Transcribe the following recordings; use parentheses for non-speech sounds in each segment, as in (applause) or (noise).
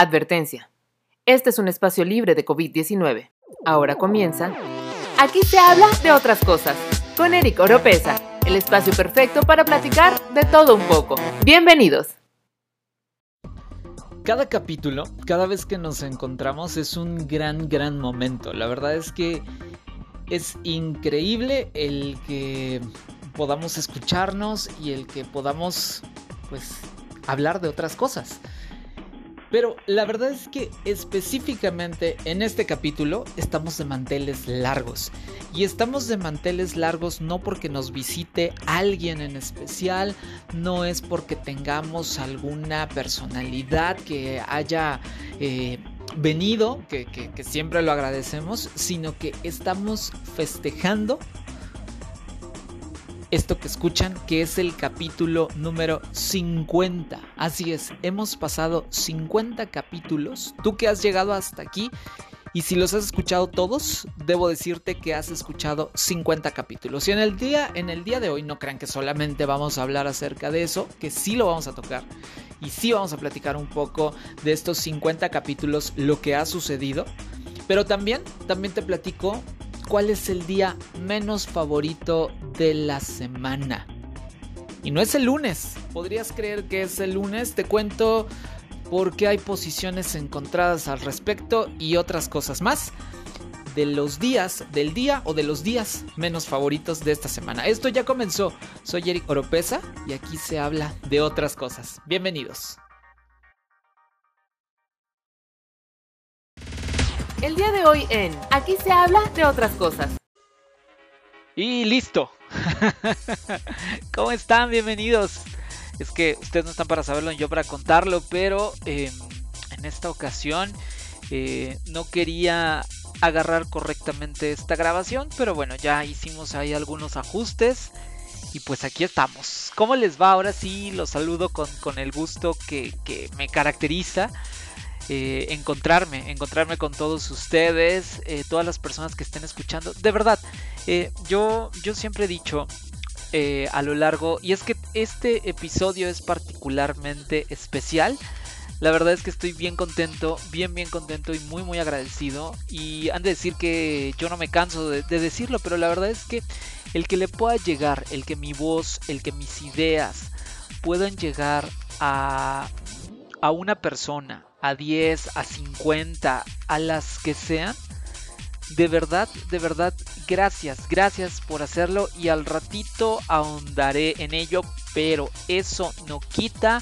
Advertencia. Este es un espacio libre de COVID-19. Ahora comienza. Aquí se habla de otras cosas. Con Eric Oropesa, el espacio perfecto para platicar de todo un poco. Bienvenidos. Cada capítulo, cada vez que nos encontramos es un gran, gran momento. La verdad es que es increíble el que podamos escucharnos y el que podamos, pues, hablar de otras cosas. Pero la verdad es que específicamente en este capítulo estamos de manteles largos. Y estamos de manteles largos no porque nos visite alguien en especial, no es porque tengamos alguna personalidad que haya eh, venido, que siempre lo agradecemos, sino que estamos festejando esto que escuchan, que es el capítulo número 50. Así es, hemos pasado 50 capítulos. Tú que has llegado hasta aquí y si los has escuchado todos, debo decirte que has escuchado 50 capítulos. Y en el día en el día de hoy no crean que solamente vamos a hablar acerca de eso, que sí lo vamos a tocar y sí vamos a platicar un poco de estos 50 capítulos, lo que ha sucedido, pero también también te platico cuál es el día menos favorito de la semana. Y no es el lunes. ¿Podrías creer que es el lunes? Te cuento por qué hay posiciones encontradas al respecto y otras cosas más de los días, del día o de los días menos favoritos de esta semana. Esto ya comenzó. Soy Eric Oropesa y aquí se habla de otras cosas. Bienvenidos. El día de hoy en Aquí se habla de otras cosas. Y listo. (laughs) ¿Cómo están? Bienvenidos. Es que ustedes no están para saberlo, yo para contarlo, pero em, en esta ocasión eh, no quería agarrar correctamente esta grabación, pero bueno, ya hicimos ahí algunos ajustes y pues aquí estamos. ¿Cómo les va? Ahora sí los saludo con, el gusto que, que me caracteriza. Eh, encontrarme, encontrarme con todos ustedes, eh, todas las personas que estén escuchando. De verdad, eh, yo, yo siempre he dicho a lo largo, y es que este episodio es particularmente especial. La verdad es que estoy bien contento, bien, bien contento y muy, muy agradecido. Y han de decir que yo no me canso de, de decirlo, pero la verdad es que el que le pueda llegar, el que mi voz, el que mis ideas puedan llegar a, a una persona, a 10, a 50, a las que sean. De verdad, de verdad, gracias, gracias por hacerlo y al ratito ahondaré en ello, pero eso no quita,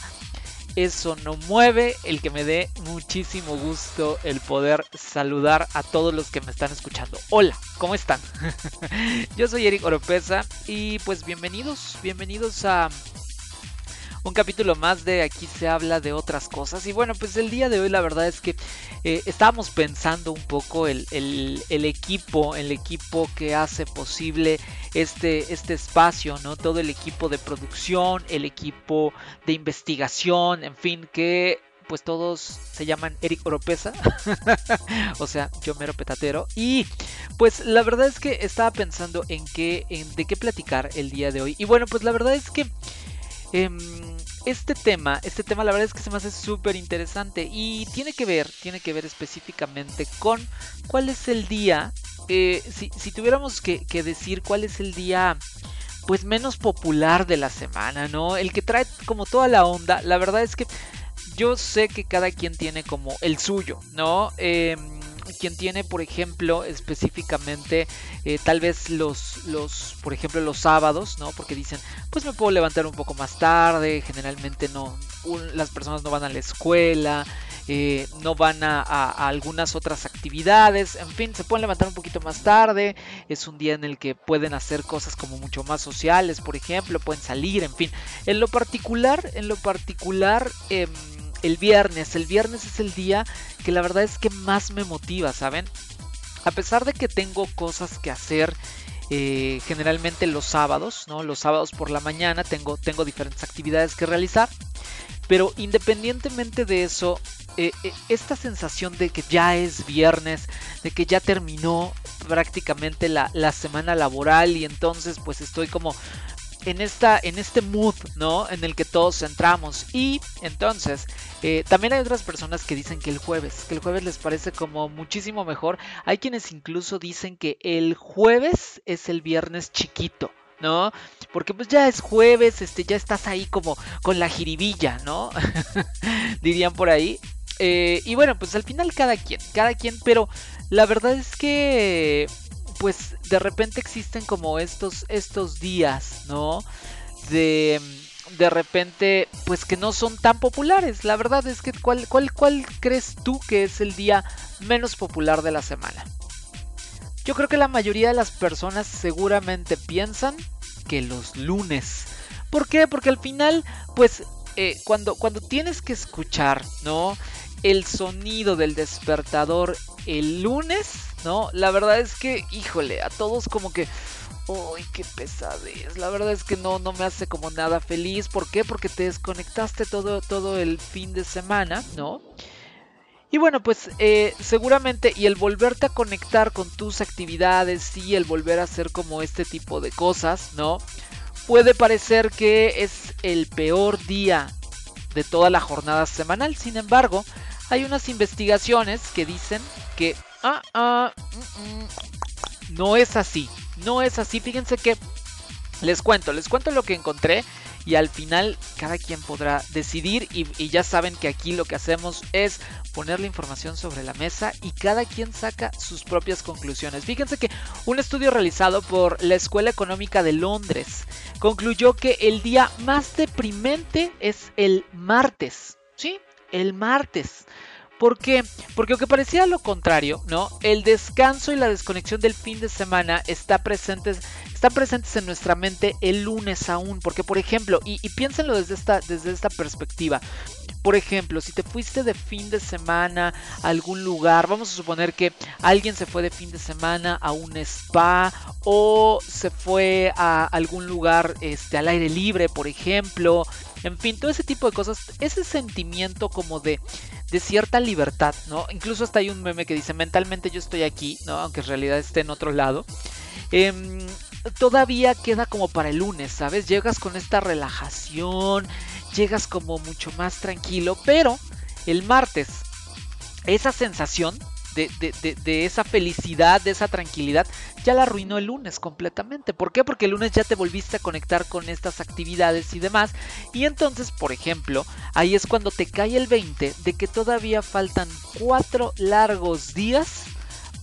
eso no mueve el que me dé muchísimo gusto el poder saludar a todos los que me están escuchando. Hola, ¿cómo están? (laughs) Yo soy Eric Oropesa y pues bienvenidos, bienvenidos a un capítulo más de aquí se habla de otras cosas. Y bueno, pues el día de hoy la verdad es que eh, estábamos pensando un poco el, equipo, el equipo que hace posible este, este espacio, ¿no? Todo el equipo de producción, el equipo de investigación, en fin, que pues todos se llaman Eric Oropesa. (laughs) o sea, yo mero petatero. Y pues la verdad es que estaba pensando en qué, en de qué platicar el día de hoy. Y bueno, pues la verdad es que Em, este tema, este tema la verdad es que se me hace súper interesante y tiene que ver, tiene que ver específicamente con cuál es el día, eh, si, tuviéramos que, decir cuál es el día pues menos popular de la semana, ¿no? El que trae como toda la onda, la verdad es que yo sé que cada quien tiene como el suyo, ¿no? Eh, quien tiene, por ejemplo, específicamente eh, tal vez los, los, por ejemplo, los sábados, ¿no? Porque dicen, pues me puedo levantar un poco más tarde, generalmente no, las personas no van a la escuela, eh, no van a, algunas otras actividades, en fin, se pueden levantar un poquito más tarde, es un día en el que pueden hacer cosas como mucho más sociales, por ejemplo, pueden salir, en fin, en lo particular, en lo particular, em, el viernes. El viernes es el día que la verdad es que más me motiva, ¿saben? A pesar de que tengo cosas que hacer eh, generalmente los sábados, ¿no? Los sábados por la mañana tengo, tengo diferentes actividades que realizar. Pero independientemente de eso, eh, eh, esta sensación de que ya es viernes, de que ya terminó prácticamente la, la semana laboral y entonces pues estoy como en, esta, en este mood, ¿no? En el que todos entramos. Y entonces, eh, también hay otras personas que dicen que el jueves, que el jueves les parece como muchísimo mejor. Hay quienes incluso dicen que el jueves es el viernes chiquito. ¿no? Porque pues ya es jueves, este, ya estás ahí como con la jiribilla, ¿no? (laughs) Dirían por ahí. Eh, y bueno, pues al final cada quien, cada quien, pero la verdad es que pues de repente existen como estos, estos días, ¿no? De, de repente, pues que no son tan populares. La verdad es que, ¿cuál, cuál, ¿cuál crees tú que es el día menos popular de la semana? Yo creo que la mayoría de las personas seguramente piensan que los lunes. ¿Por qué? Porque al final, pues, eh, cuando, cuando tienes que escuchar, ¿no? El sonido del despertador el lunes, ¿no? La verdad es que, híjole, a todos como que... ¡Uy, qué pesadez! La verdad es que no, no me hace como nada feliz. ¿Por qué? Porque te desconectaste todo, todo el fin de semana, ¿no? Y bueno, pues eh, seguramente y el volverte a conectar con tus actividades y el volver a hacer como este tipo de cosas, ¿no? Puede parecer que es el peor día de toda la jornada semanal. Sin embargo, hay unas investigaciones que dicen que ah, ah, mm, mm, no es así. No es así. Fíjense que les cuento, les cuento lo que encontré y al final cada quien podrá decidir y, y, ya saben que aquí lo que hacemos es poner la información sobre la mesa y cada quien saca sus propias conclusiones. Fíjense que un estudio realizado por la Escuela Económica de Londres concluyó que el día más deprimente es el martes. ¿Sí? El martes. ¿Por qué? Porque aunque parecía lo contrario, ¿no? El descanso y la desconexión del fin de semana está presentes, están presentes en nuestra mente el lunes aún. Porque, por ejemplo, y, y piénsenlo desde esta, desde esta perspectiva. Por ejemplo, si te fuiste de fin de semana a algún lugar, vamos a suponer que alguien se fue de fin de semana a un spa o se fue a algún lugar este, al aire libre, por ejemplo. En fin, todo ese tipo de cosas, ese sentimiento como de, de cierta libertad, ¿no? Incluso hasta hay un meme que dice, mentalmente yo estoy aquí, ¿no? Aunque en realidad esté en otro lado. Eh, todavía queda como para el lunes, ¿sabes? Llegas con esta relajación, llegas como mucho más tranquilo, pero el martes, esa sensación de, de, de, esa felicidad, de esa tranquilidad, ya la arruinó el lunes completamente. ¿Por qué? Porque el lunes ya te volviste a conectar con estas actividades y demás. Y entonces, por ejemplo, ahí es cuando te cae el 20 de que todavía faltan cuatro largos días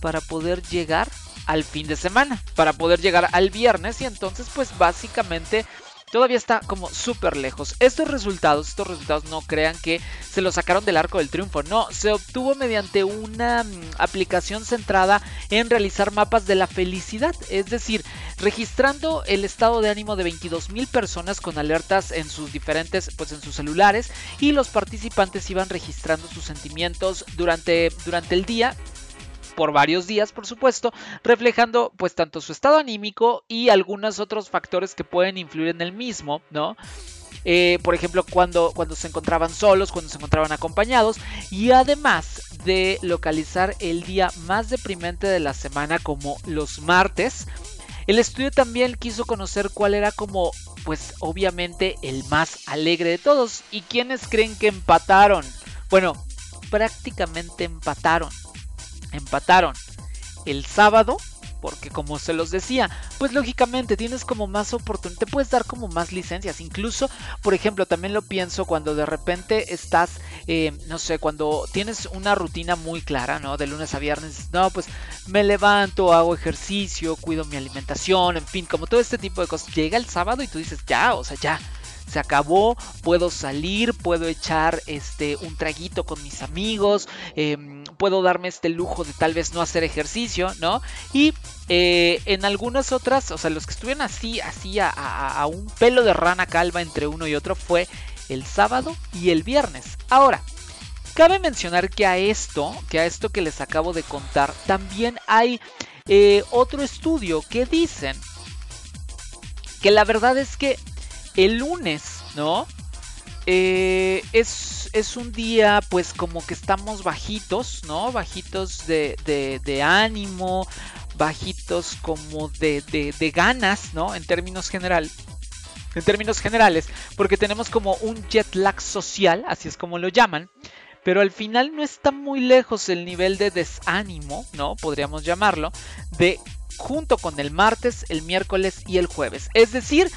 para poder llegar al fin de semana, para poder llegar al viernes y entonces pues básicamente todavía está como súper lejos. Estos resultados, estos resultados no crean que se los sacaron del arco del triunfo, no, se obtuvo mediante una mm, aplicación centrada en realizar mapas de la felicidad, es decir, registrando el estado de ánimo de 22 mil personas con alertas en sus diferentes, pues en sus celulares y los participantes iban registrando sus sentimientos durante, durante el día por varios días, por supuesto, reflejando pues tanto su estado anímico y algunos otros factores que pueden influir en el mismo, ¿no? Eh, por ejemplo, cuando, cuando se encontraban solos, cuando se encontraban acompañados, y además de localizar el día más deprimente de la semana como los martes, el estudio también quiso conocer cuál era como, pues obviamente, el más alegre de todos. ¿Y quiénes creen que empataron? Bueno, prácticamente empataron empataron el sábado porque como se los decía, pues lógicamente tienes como más oportunidad, te puedes dar como más licencias, incluso, por ejemplo, también lo pienso cuando de repente estás, eh, no sé, cuando tienes una rutina muy clara, ¿no? De lunes a viernes, no, pues me levanto, hago ejercicio, cuido mi alimentación, en fin, como todo este tipo de cosas, llega el sábado y tú dices, ya, o sea, ya, se acabó, puedo salir, puedo echar este un traguito con mis amigos, em, puedo darme este lujo de tal vez no hacer ejercicio, ¿no? Y eh, en algunas otras, o sea, los que estuvieron así, así a, un pelo de rana calva entre uno y otro fue el sábado y el viernes. Ahora, Cabe mencionar que a esto, que a esto que les acabo de contar, también hay eh, otro estudio que dicen que la verdad es que el lunes, ¿no? Eh, es, es, un día pues como que estamos bajitos, ¿no? Bajitos de, de, ánimo, bajitos como de, de, ganas, ¿no? En términos general. en términos generales, porque tenemos como un jet lag social, así es como lo llaman, pero al final no está muy lejos el nivel de desánimo, ¿no? Podríamos llamarlo, de junto con el martes, el miércoles y el jueves. Es decir,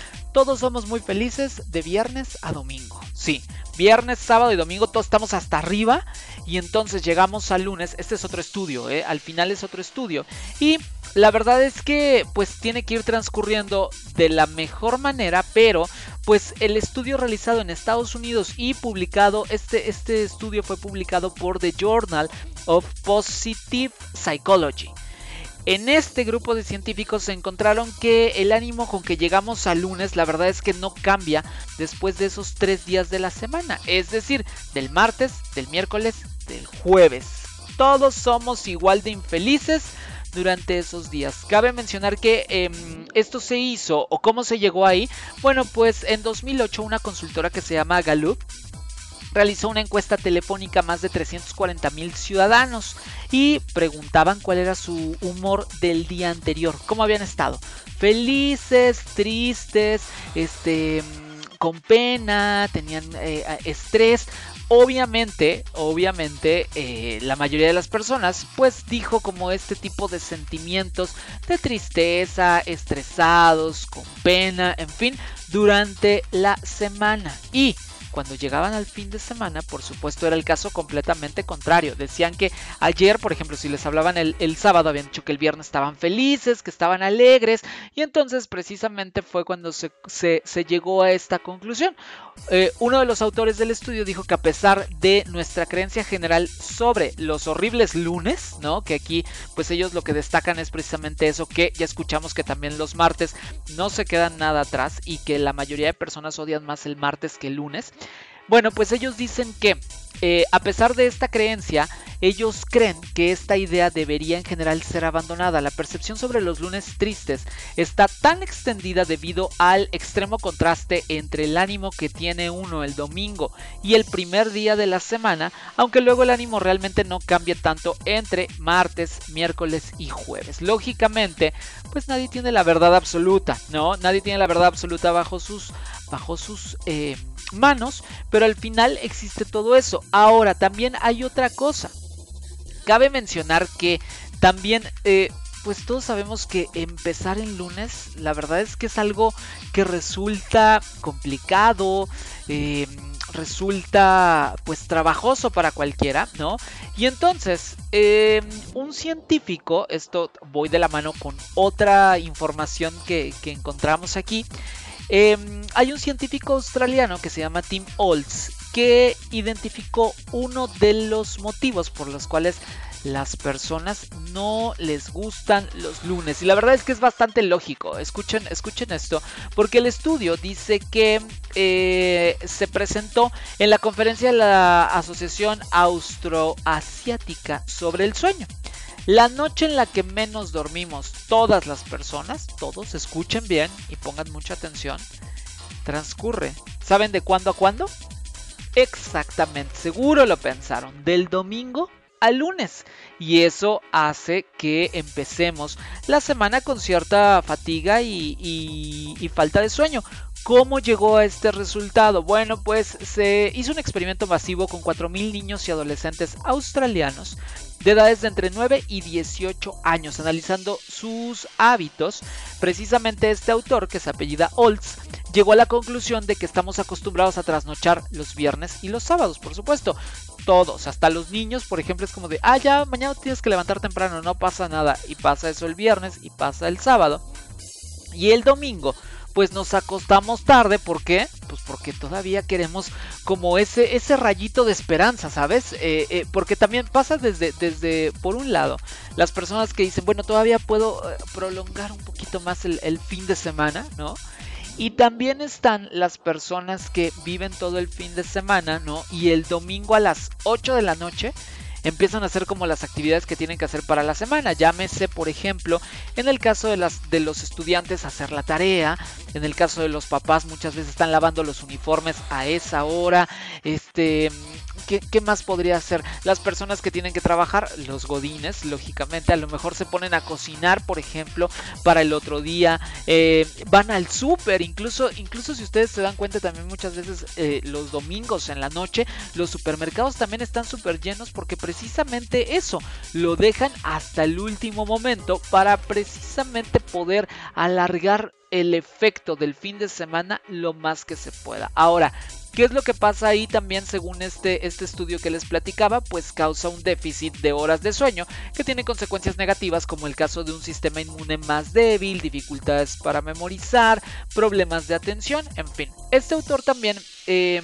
todos somos muy felices de viernes a domingo. Sí, viernes, sábado y domingo todos estamos hasta arriba y entonces llegamos al lunes. Este es otro estudio, ¿eh? al final es otro estudio. Y la verdad es que pues tiene que ir transcurriendo de la mejor manera, pero pues el estudio realizado en Estados Unidos y publicado, este, este estudio fue publicado por The Journal of Positive Psychology. En este grupo de científicos se encontraron que el ánimo con que llegamos al lunes, la verdad es que no cambia después de esos tres días de la semana, es decir, del martes, del miércoles, del jueves. Todos somos igual de infelices durante esos días. Cabe mencionar que em, esto se hizo o cómo se llegó ahí. Bueno, pues en 2008 una consultora que se llama Gallup realizó una encuesta telefónica a más de 340 mil ciudadanos y preguntaban cuál era su humor del día anterior, cómo habían estado, felices, tristes, este, con pena, tenían eh, estrés. Obviamente, obviamente, eh, la mayoría de las personas, pues dijo como este tipo de sentimientos de tristeza, estresados, con pena, en fin, durante la semana. Y cuando llegaban al fin de semana, por supuesto, era el caso completamente contrario. Decían que ayer, por ejemplo, si les hablaban el, sábado, habían dicho que el viernes estaban felices, que estaban alegres, y entonces precisamente fue cuando se, llegó a esta conclusión. Eh, uno de los autores del estudio dijo que a pesar de nuestra creencia general sobre los horribles lunes, ¿no? Que aquí, pues ellos lo que destacan es precisamente eso, que ya escuchamos que también los martes no se quedan nada atrás y que la mayoría de personas odian más el martes que el lunes. Bueno, pues ellos dicen que eh, a pesar de esta creencia, ellos creen que esta idea debería en general ser abandonada. La percepción sobre los lunes tristes está tan extendida debido al extremo contraste entre el ánimo que tiene uno el domingo y el primer día de la semana, aunque luego el ánimo realmente no cambia tanto entre martes, miércoles y jueves. Lógicamente, pues nadie tiene la verdad absoluta, ¿no? Nadie tiene la verdad absoluta bajo sus, bajo sus eh, manos, pero al final existe todo eso. Ahora, también hay otra cosa. Cabe mencionar que también, eh, pues todos sabemos que empezar en lunes, la verdad es que es algo que resulta complicado, eh, resulta pues trabajoso para cualquiera, ¿no? Y entonces, em, un científico, esto voy de la mano con otra información que encontramos aquí, em, hay un científico australiano que se llama Tim Olds que identificó uno de los motivos por los cuales las personas no les gustan los lunes. Y la verdad es que es bastante lógico. Escuchen, escuchen esto. Porque el estudio dice que eh, se presentó en la conferencia de la Asociación Austroasiática sobre el sueño. La noche en la que menos dormimos todas las personas, todos escuchen bien y pongan mucha atención, transcurre. ¿Saben de cuándo a cuándo? Exactamente, seguro lo pensaron. Del domingo al lunes. Y eso hace que empecemos la semana con cierta fatiga y, falta de sueño. ¿Cómo llegó a este resultado? Bueno, pues se hizo un experimento masivo con 4.000 niños y adolescentes australianos de edades de entre 9 y 18 años, analizando sus hábitos. Precisamente este autor, que se apellida Olds, llegó a la conclusión de que estamos acostumbrados a trasnochar los viernes y los sábados, por supuesto. Todos, hasta los niños, por ejemplo, es como de, ah, ya, mañana tienes que levantar temprano, no pasa nada. Y pasa eso el viernes y pasa el sábado. Y el domingo, pues nos acostamos tarde, ¿por qué? Pues porque todavía queremos como ese, ese rayito de esperanza, ¿sabes? Eh, eh, porque también pasa desde, desde, por un lado, las personas que dicen, bueno, todavía puedo eh, prolongar un poquito más el, el fin de semana, ¿no? Y también están las personas que viven todo el fin de semana, ¿no? Y el domingo a las 8 de la noche empiezan a hacer como las actividades que tienen que hacer para la semana. Llámese, por ejemplo, en el caso de, las, de los estudiantes hacer la tarea, en el caso de los papás muchas veces están lavando los uniformes a esa hora, este, ¿qué, más podría hacer? Las personas que tienen que trabajar, los godines, lógicamente, a lo mejor se ponen a cocinar, por ejemplo, para el otro día, eh, van al súper, incluso, incluso si ustedes se dan cuenta también muchas veces eh, los domingos en la noche, los supermercados también están súper llenos porque precisamente eso, lo dejan hasta el último momento para precisamente poder alargar el efecto del fin de semana lo más que se pueda. Ahora, ¿Qué es lo que pasa ahí también según este, este estudio que les platicaba? Pues causa un déficit de horas de sueño que tiene consecuencias negativas como el caso de un sistema inmune más débil, dificultades para memorizar, problemas de atención, en fin. Este autor también... Em,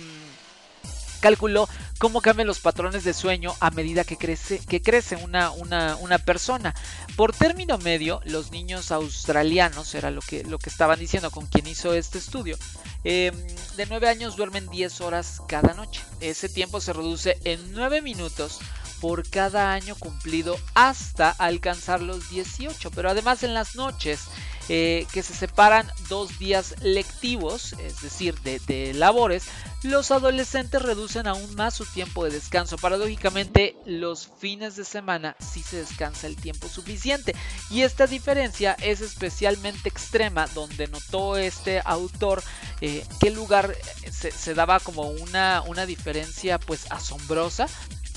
calculó cómo cambian los patrones de sueño a medida que crece, que crece una, una, persona. Por término medio, los niños australianos, era lo que, lo que estaban diciendo con quien hizo este estudio, em, de 9 años duermen 10 horas cada noche. Ese tiempo se reduce en 9 minutos por cada año cumplido hasta alcanzar los 18. Pero además en las noches eh, que se separan dos días lectivos, es decir, de, labores, los adolescentes reducen aún más su tiempo de descanso. Paradójicamente, los fines de semana sí se descansa el tiempo suficiente. Y esta diferencia es especialmente extrema, donde notó este autor eh, que lugar se, se, daba como una, una diferencia pues asombrosa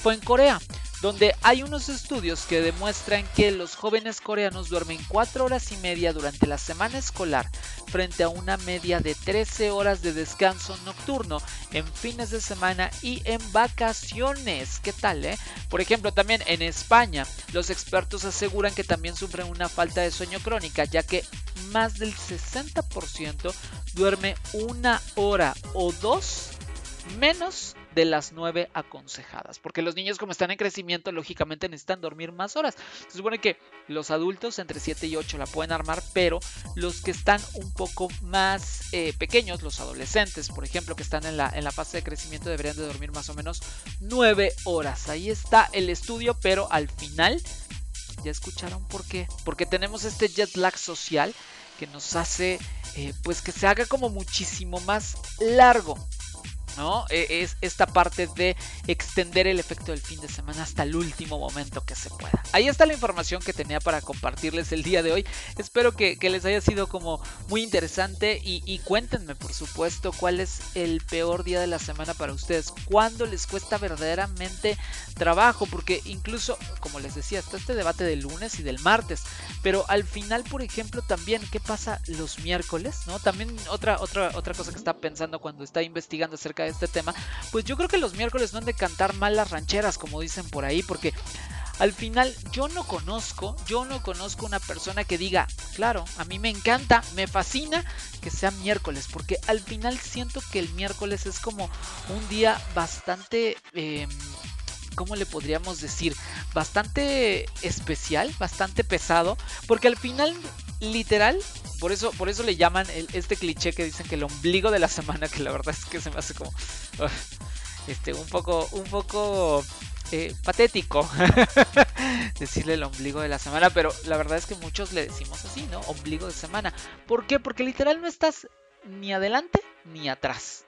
fue en Corea, donde hay unos estudios que demuestran que los jóvenes coreanos duermen 4 horas y media durante la semana escolar frente a una media de 13 horas de descanso nocturno en fines de semana y en vacaciones. ¿Qué tal, eh? Por ejemplo, también en España, los expertos aseguran que también sufren una falta de sueño crónica, ya que más del 60% duerme una hora o dos menos de las 9 aconsejadas. Porque los niños como están en crecimiento, lógicamente necesitan dormir más horas. Se supone que los adultos entre 7 y 8 la pueden armar, pero los que están un poco más eh, pequeños, los adolescentes, por ejemplo, que están en la, en la fase de crecimiento, deberían de dormir más o menos 9 horas. Ahí está el estudio, pero al final, ya escucharon por qué. Porque tenemos este jet lag social que nos hace eh, pues que se haga como muchísimo más largo ¿no? E, es esta parte de extender el efecto del fin de semana hasta el último momento que se pueda. Ahí está la información que tenía para compartirles el día de hoy. Espero que, les haya sido como muy interesante y, cuéntenme, por supuesto, cuál es el peor día de la semana para ustedes. ¿Cuándo les cuesta verdaderamente trabajo? Porque incluso, como les decía, está este debate del lunes y del martes. Pero al final, por ejemplo, también, ¿qué pasa los miércoles? ¿No? También otra, otra, otra cosa que está pensando cuando está investigando acerca de este tema, pues yo creo que los miércoles no han de cantar mal las rancheras, como dicen por ahí, porque al final yo no conozco, yo no conozco una persona que diga, claro, a mí me encanta, me fascina que sea miércoles, porque al final siento que el miércoles es como un día bastante... Eh, ¿cómo le podríamos decir? Bastante especial, bastante pesado, porque al final, literal, por eso, por eso le llaman este cliché que dicen que el ombligo de la semana, que la verdad es que se me hace como este un poco, un poco eh, patético (laughs) decirle el ombligo de la semana, pero la verdad es que muchos le decimos así, ¿no? Ombligo de semana. ¿Por qué? Porque literal no estás ni adelante ni atrás.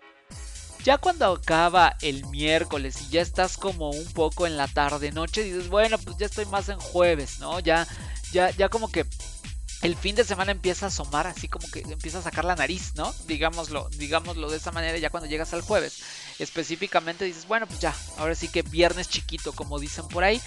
Ya cuando acaba el miércoles y ya estás como un poco en la tarde noche, dices, bueno, pues ya estoy más en jueves, ¿no? Ya, ya, ya como que el fin de semana empieza a asomar, así como que empieza a sacar la nariz, ¿no? Digámoslo, digámoslo de esa manera ya cuando llegas al jueves. Específicamente dices, bueno, pues ya, ahora sí que viernes chiquito, como dicen por ahí.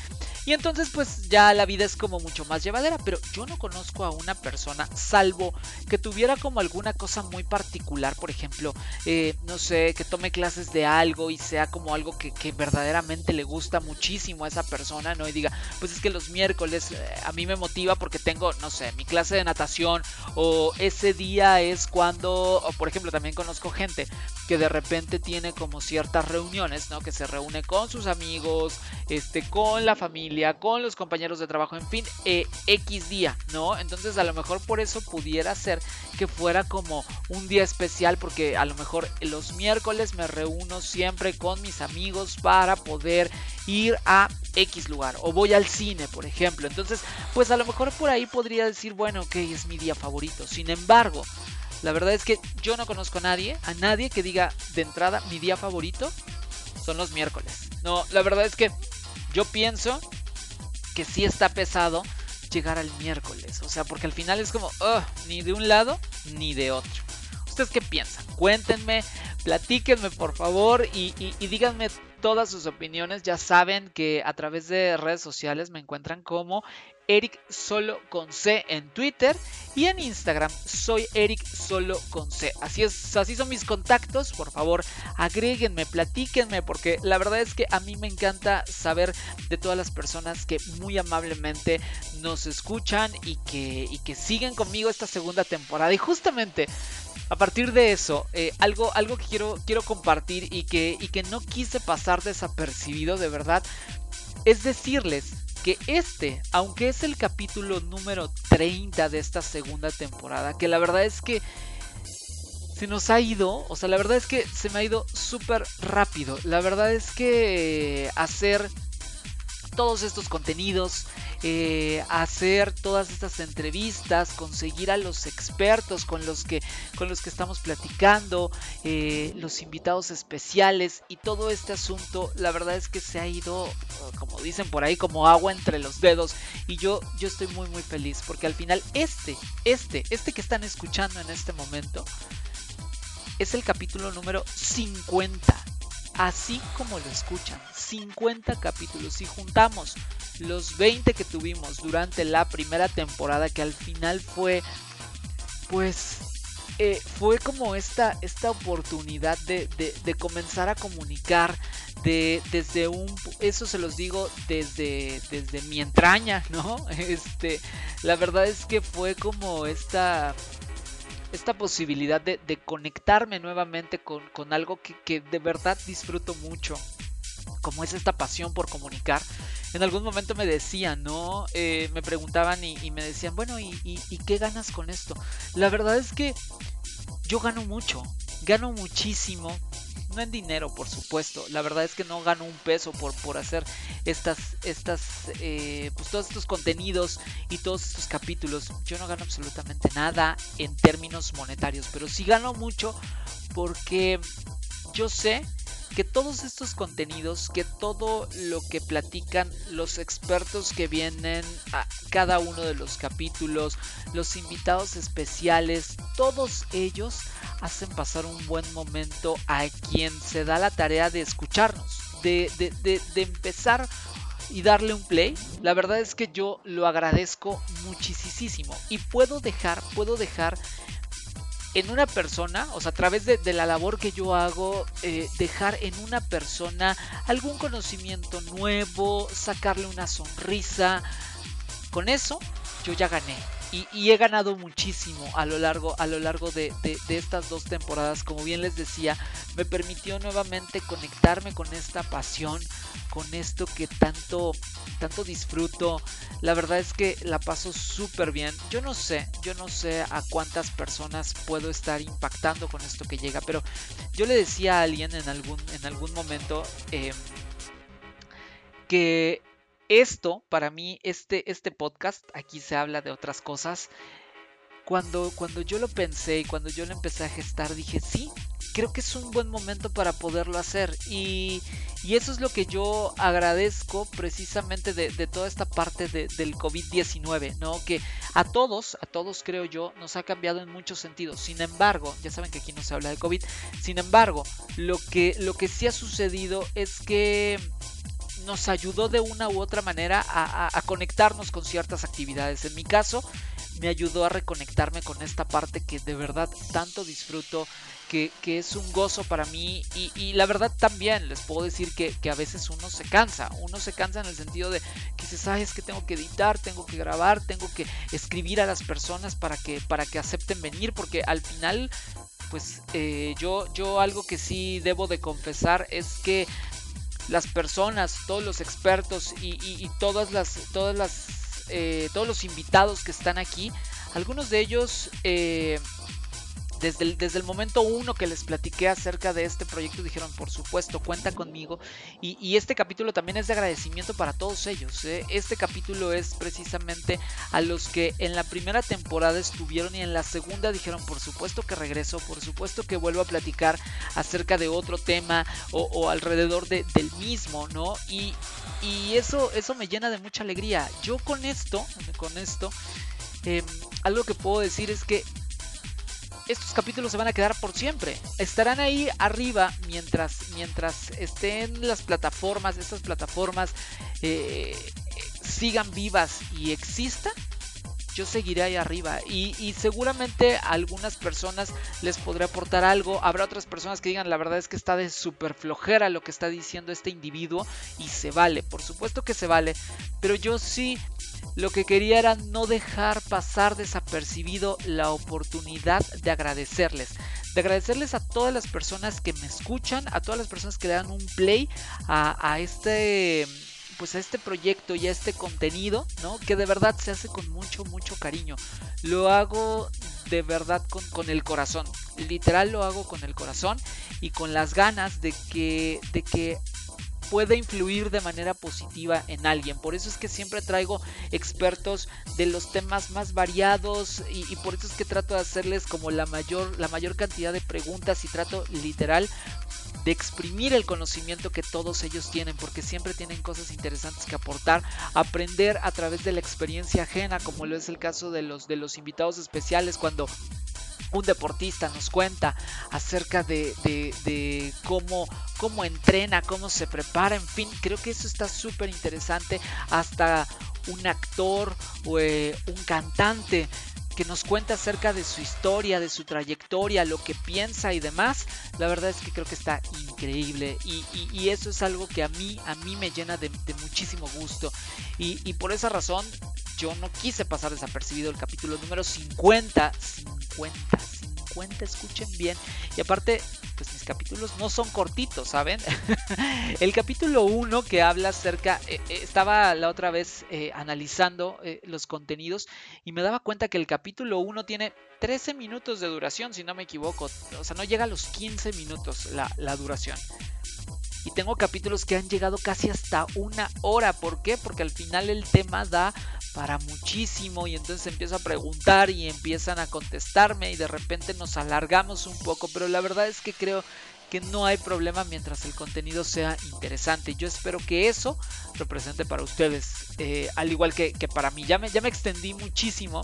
Y entonces pues ya la vida es como mucho más llevadera, pero yo no conozco a una persona, salvo que tuviera como alguna cosa muy particular, por ejemplo, eh, no sé, que tome clases de algo y sea como algo que, verdaderamente le gusta muchísimo a esa persona, ¿no? Y diga, pues es que los miércoles eh, a mí me motiva porque tengo, no sé, mi clase de natación o ese día es cuando, por ejemplo, también conozco gente que de repente tiene como ciertas reuniones, ¿no? Que se reúne con sus amigos, este, con la familia, con los compañeros de trabajo, en fin, eh, X día, ¿no? Entonces a lo mejor por eso pudiera ser que fuera como un día especial porque a lo mejor los miércoles me reúno siempre con mis amigos para poder ir a X lugar o voy al cine, por ejemplo. Entonces, pues a lo mejor por ahí podría decir, bueno, ok, es mi día favorito. Sin embargo, la verdad es que yo no conozco a nadie, a nadie que diga de entrada mi día favorito son los miércoles. No, la verdad es que yo pienso que sí está pesado llegar al miércoles. O sea, porque al final es como, ni de un lado ni de otro. ¿Ustedes qué piensan? Cuéntenme, platíquenme por favor y, y díganme todas sus opiniones. Ya saben que a través de redes sociales me encuentran como Eric Solo con C en Twitter y en Instagram soy Eric Solo con C. Así es, así son mis contactos. Por favor, agréguenme, platíquenme, porque la verdad es que a mí me encanta saber de todas las personas que muy amablemente nos escuchan y que, y que siguen conmigo esta segunda temporada. Y justamente a partir de eso, eh, algo, algo que quiero, quiero compartir y que, y que no quise pasar desapercibido de verdad, es decirles que este, aunque es el capítulo número 30 de esta segunda temporada, que la verdad es que se nos ha ido, o sea, la verdad es que se me ha ido súper rápido. La verdad es que hacer todos estos contenidos, eh, hacer todas estas entrevistas, conseguir a los expertos con los que, con los que estamos platicando, eh, los invitados especiales y todo este asunto, la verdad es que se ha ido, como dicen por ahí, como agua entre los dedos. Y yo, yo estoy muy, muy feliz porque al final este, este, este que están escuchando en este momento, es el capítulo número 50 así como lo escuchan, 50 capítulos. Si juntamos los 20 que tuvimos durante la primera temporada, que al final fue, pues, eh, fue como esta, esta oportunidad de, de, comenzar a comunicar de, desde un, eso se los digo desde, desde mi entraña, ¿no? (laughs) Este, la verdad es que fue como esta esta posibilidad de, conectarme nuevamente con, algo que, de verdad disfruto mucho, como es esta pasión por comunicar. En algún momento me decían, ¿no? Eh, me preguntaban y, me decían, bueno, ¿y, ¿y, qué ganas con esto? La verdad es que yo gano mucho, gano muchísimo no en dinero, por supuesto. La verdad es que no gano un peso por, por hacer estas, estas, eh, pues todos estos contenidos y todos estos capítulos. Yo no gano absolutamente nada en términos monetarios, pero sí gano mucho porque yo sé que todos estos contenidos, que todo lo que platican los expertos que vienen a cada uno de los capítulos, los invitados especiales, todos ellos hacen pasar un buen momento a quien se da la tarea de escucharnos, de, de, de empezar y darle un play, la verdad es que yo lo agradezco muchísimo. Y puedo dejar, puedo dejar en una persona, o sea, a través de, la labor que yo hago, eh, dejar en una persona algún conocimiento nuevo, sacarle una sonrisa. Con eso yo ya gané y, he ganado muchísimo a lo largo, a lo largo de, estas dos temporadas. Como bien les decía, me permitió nuevamente conectarme con esta pasión, con esto que tanto, tanto disfruto. La verdad es que la paso súper bien. Yo no sé, yo no sé a cuántas personas puedo estar impactando con esto que llega, pero yo le decía a alguien en algún, en algún momento em, que esto, para mí, este, este podcast, aquí se habla de otras cosas. Cuando, cuando yo lo pensé y cuando yo lo empecé a gestar, dije, sí, creo que es un buen momento para poderlo hacer. Y, y eso es lo que yo agradezco precisamente de, de toda esta parte de, del COVID-19, ¿no? Que a todos, a todos creo yo, nos ha cambiado en muchos sentidos. Sin embargo, ya saben que aquí no se habla de COVID, sin embargo, lo que, lo que sí ha sucedido es que nos ayudó de una u otra manera a, conectarnos con ciertas actividades. En mi caso, me ayudó a reconectarme con esta parte que de verdad tanto disfruto, que, es un gozo para mí y, la verdad también les puedo decir que, a veces uno se cansa, uno se cansa en el sentido de que dices, sabes que tengo que editar, tengo que grabar, tengo que escribir a las personas para que, para que acepten venir, porque al final pues eh, yo, yo algo que sí debo de confesar es que las personas, todos los expertos y, todas las, todas las, eh, todos los invitados que están aquí, algunos de ellos eh, desde el, momento uno que les platiqué acerca de este proyecto dijeron, por supuesto, cuenta conmigo. Y, este capítulo también es de agradecimiento para todos ellos. ¿eh? Este capítulo es precisamente a los que en la primera temporada estuvieron y en la segunda dijeron, por supuesto que regreso, por supuesto que vuelvo a platicar acerca de otro tema o, alrededor del mismo, ¿no? Y, y eso, eso me llena de mucha alegría. Yo con esto, con esto, em, algo que puedo decir es que estos capítulos se van a quedar por siempre. Estarán ahí arriba mientras, mientras estén las plataformas, estas plataformas eh, sigan vivas y existan. Yo seguiré ahí arriba y, y, seguramente a algunas personas les podré aportar algo. Habrá otras personas que digan la verdad es que está de súper flojera lo que está diciendo este individuo y se vale, por supuesto que se vale. Pero yo sí lo que quería era no dejar pasar desapercibido la oportunidad de agradecerles. De agradecerles a todas las personas que me escuchan, a todas las personas que le dan un play a, este pues a este proyecto y a este contenido, ¿no? Que de verdad se hace con mucho, mucho cariño. Lo hago de verdad con, con, el corazón. Literal lo hago con el corazón y con las ganas de que, de que puede influir de manera positiva en alguien. Por eso es que siempre traigo expertos de los temas más variados y, por eso es que trato de hacerles como la mayor, la mayor cantidad de preguntas y trato literal de exprimir el conocimiento que todos ellos tienen, porque siempre tienen cosas interesantes que aportar, aprender a través de la experiencia ajena, como lo es el caso de los de los invitados especiales cuando un deportista nos cuenta acerca de, cómo, cómo entrena, cómo se prepara, en fin, creo que eso está súper interesante. Hasta un actor o eh, un cantante que nos cuenta acerca de su historia, de su trayectoria, lo que piensa y demás, la verdad es que creo que está increíble y, eso es algo que a mí, a mí me llena de, muchísimo gusto y, y, por esa razón yo no quise pasar desapercibido el capítulo número 50, 50, 50, escuchen bien. Y aparte, pues mis capítulos no son cortitos, ¿saben? (laughs) el capítulo 1 que habla acerca, eh, eh, estaba la otra vez eh, analizando los contenidos y me daba cuenta que el capítulo 1 tiene 13 minutos de duración, si no me equivoco. O sea, no llega a los 15 minutos la, la duración. Y tengo capítulos que han llegado casi hasta una hora. ¿Por qué? Porque al final el tema da para muchísimo y entonces empiezo a preguntar y empiezan a contestarme y de repente nos alargamos un poco, pero la verdad es que creo que no hay problema mientras el contenido sea interesante. Yo espero que eso represente para ustedes, eh, al igual que, que, para mí. Ya me, ya me extendí muchísimo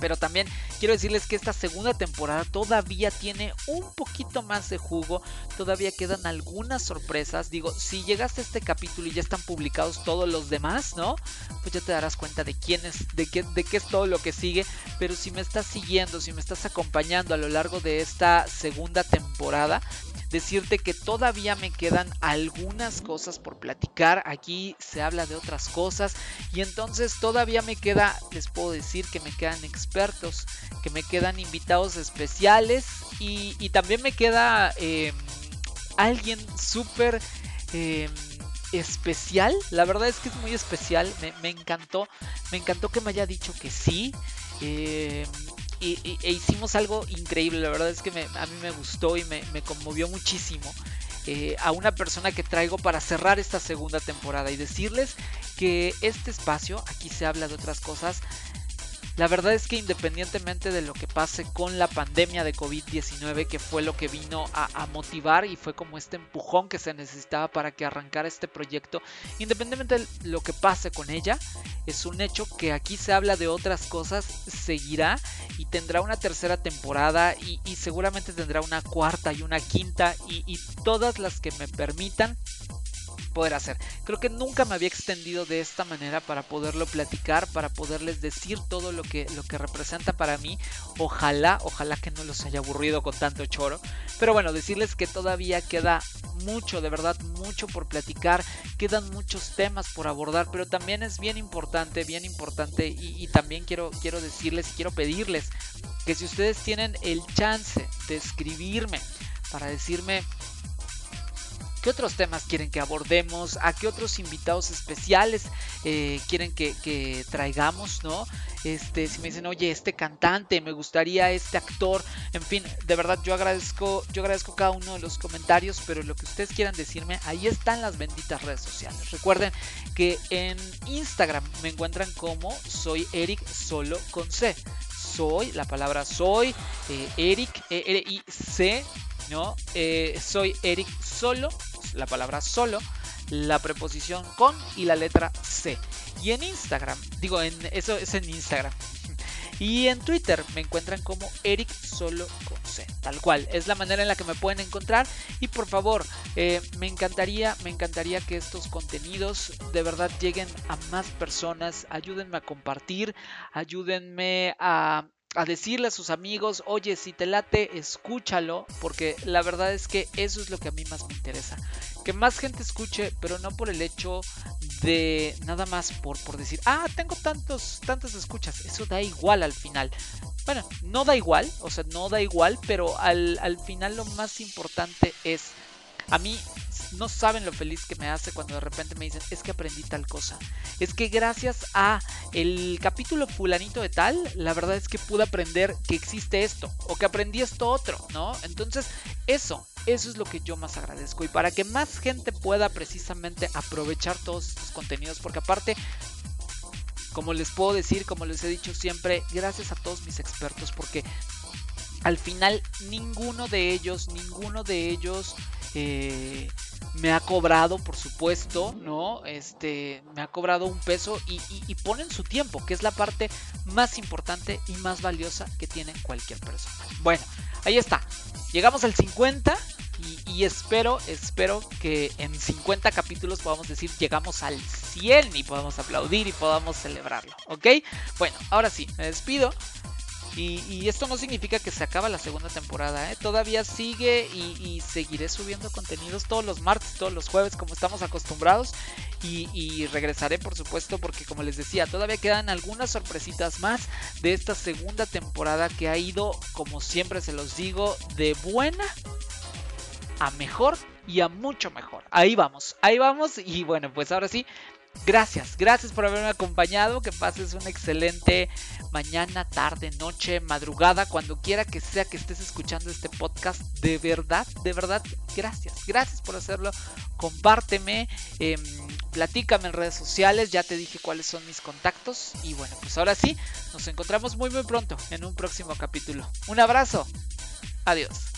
pero también quiero decirles que esta segunda temporada todavía tiene un poquito más de jugo. Todavía quedan algunas sorpresas. Digo, si llegaste a este capítulo y ya están publicados todos los demás, ¿no? Pues ya te darás cuenta de quién es, de qué, de qué es todo lo que sigue. Pero si me estás siguiendo, si me estás acompañando a lo largo de esta segunda temporada, decirte que todavía me quedan algunas cosas por platicar. Aquí se habla de otras cosas y entonces todavía me queda, les puedo decir que me quedan expertos, que me quedan invitados especiales y, también me queda em, alguien súper... Em, especial. La verdad es que es muy especial. Me, encantó. Me encantó que me haya dicho que sí. Eh, y, e hicimos algo increíble. La verdad es que a mí me gustó y me, conmovió muchísimo. Eh, a una persona que traigo para cerrar esta segunda temporada y decirles que este espacio, aquí se habla de otras cosas, la verdad es que independientemente de lo que pase con la pandemia de COVID-19, que fue lo que vino a, motivar y fue como este empujón que se necesitaba para que arrancara este proyecto, independientemente de lo que pase con ella, es un hecho que aquí se habla de otras cosas, seguirá y tendrá una tercera temporada y, seguramente tendrá una cuarta y una quinta y todas las que me permitan poder hacer. Creo que nunca me había extendido de esta manera para poderlo platicar, para poderles decir todo lo que, lo que representa para mí. Ojalá, ojalá que no los haya aburrido con tanto choro. Pero bueno, decirles que todavía queda mucho, de verdad, mucho por platicar. Quedan muchos temas por abordar, pero también es bien importante, bien importante. Y, también quiero, quiero decirles y quiero pedirles que si ustedes tienen el chance de escribirme para decirme qué otros temas quieren que abordemos, a qué otros invitados especiales eh, quieren que, traigamos, ¿no? Este, si me dicen, oye, este cantante, me gustaría este actor, en fin, de verdad yo agradezco, yo agradezco cada uno de los comentarios, pero lo que ustedes quieran decirme, ahí están las benditas redes sociales. Recuerden que en Instagram me encuentran como soy Eric solo con C. Soy, la palabra soy, eh, Eric, e R I C, ¿no? Eh, soy Eric solo, la palabra solo, la preposición con y la letra C. Y en Instagram, digo, en, eso es en Instagram. (laughs) Y en Twitter me encuentran como Eric Solo con C. Tal cual, es la manera en la que me pueden encontrar. Y por favor, eh, me encantaría, me encantaría que estos contenidos de verdad lleguen a más personas. Ayúdenme a compartir, ayúdenme a a decirle a sus amigos, oye, si te late, escúchalo, porque la verdad es que eso es lo que a mí más me interesa. Que más gente escuche, pero no por el hecho de nada más por, por decir, ah, tengo tantos, tantas escuchas. Eso da igual al final. Bueno, no da igual, o sea, no da igual, pero al, al final lo más importante es a mí no saben lo feliz que me hace cuando de repente me dicen, es que aprendí tal cosa. Es que gracias a el capítulo fulanito de tal, la verdad es que pude aprender que existe esto o que aprendí esto otro, ¿no? Entonces, eso, eso es lo que yo más agradezco. Y para que más gente pueda precisamente aprovechar todos estos contenidos, porque aparte como les puedo decir, como les he dicho siempre, gracias a todos mis expertos, porque al final ninguno de ellos, ninguno de ellos eh, me ha cobrado, por supuesto, ¿no? Este, me ha cobrado un peso y, ponen su tiempo, que es la parte más importante y más valiosa que tiene cualquier persona. Bueno, ahí está. Llegamos al 50 y, y, espero, espero que en 50 capítulos podamos decir llegamos al 100 y podamos aplaudir y podamos celebrarlo, ¿ok? Bueno, ahora sí, me despido. Y, esto no significa que se acaba la segunda temporada, ¿eh? todavía sigue y, seguiré subiendo contenidos todos los martes, todos los jueves como estamos acostumbrados y, regresaré por supuesto porque como les decía, todavía quedan algunas sorpresitas más de esta segunda temporada que ha ido, como siempre se los digo, de buena a mejor y a mucho mejor. Ahí vamos, ahí vamos y bueno, pues ahora sí, Gracias, gracias por haberme acompañado. Que pases una excelente mañana, tarde, noche, madrugada, cuando quiera que sea que estés escuchando este podcast. De verdad, de verdad, gracias. Gracias por hacerlo. Compárteme, eh, platícame en redes sociales. Ya te dije cuáles son mis contactos. Y bueno, pues ahora sí, nos encontramos muy, muy pronto en un próximo capítulo. Un abrazo. Adiós.